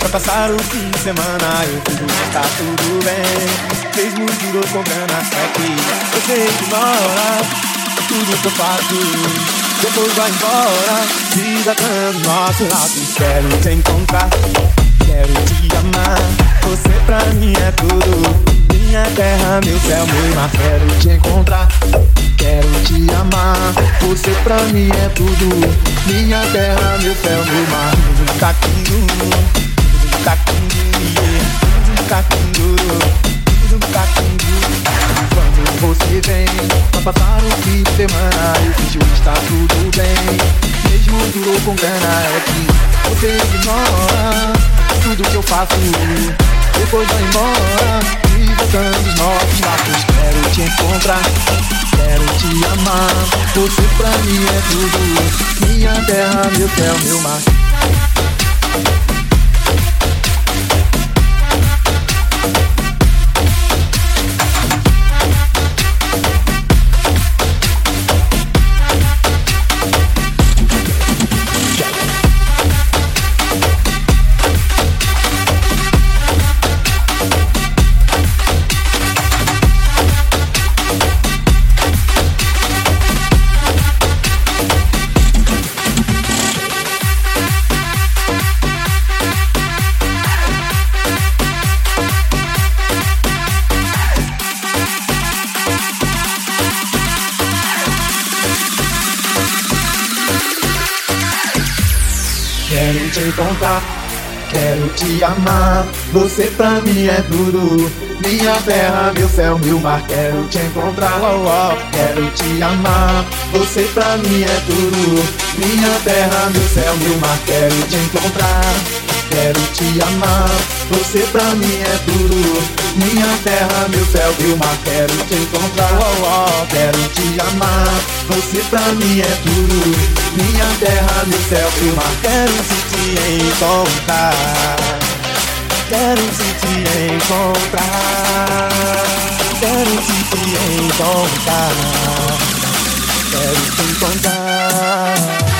Pra passar o fim de semana Eu fico, está tudo bem. Mesmo duro com grana É que você ignora Tudo que eu faço depois vai embora. Vida dando nosso laços Quero te encontrar Quero te amar. Você pra mim é tudo Minha terra, meu céu, meu mar Quero te encontrar Você pra mim é tudo. Minha terra, meu céu, meu mar. Taquinho Taquinho Taquinho Taquinho Quando você vem Pra passar o fim de semana Eu fingi está tudo bem. Mesmo duro com grana É que você ignora Tudo que eu faço Depois vai embora E voltando os nossos laços Quero te encontrar Quero te amar. Você pra mim é tudo. Minha terra, meu céu, meu mar te encontrar, quero te amar. Você pra mim é tudo. Minha terra, meu céu, meu mar. Quero te encontrar, oh, oh. quero te amar. Você pra mim é tudo. Minha terra, meu céu, meu mar. Quero te encontrar, quero te amar. Você pra mim é tudo. Minha terra, meu céu, meu mar. Quero te encontrar, oh, oh. Quero te amar. Você pra mim é tudo. Minha terra, meu céu, meu mar. Quero te encontrar. Quero te encontrar. Quero te encontrar. Quero te encontrar